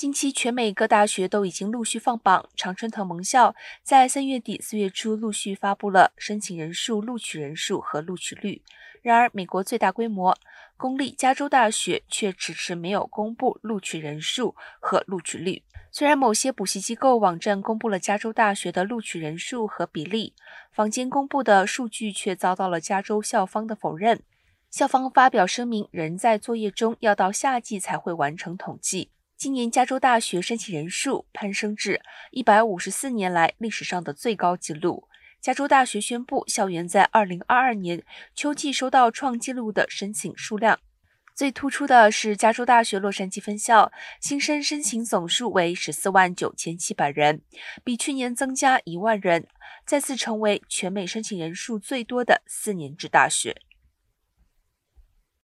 近期，全美各大学都已经陆续放榜。常春藤盟校在三月底四月初陆续发布了申请人数、录取人数和录取率。然而，美国最大规模公立加州大学却迟迟没有公布录取人数和录取率。虽然某些补习机构网站公布了加州大学的录取人数和比例，坊间公布的数据却遭到了加州校方的否认。校方发表声明，仍在作业中，要到夏季才会完成统计。今年加州大学申请人数攀升至一百五十四年来历史上的最高纪录。加州大学宣布，校园在二零二二年秋季收到创纪录的申请数量。最突出的是加州大学洛杉矶分校新生申请总数为十四万九千七百人，比去年增加一万人，再次成为全美申请人数最多的四年制大学。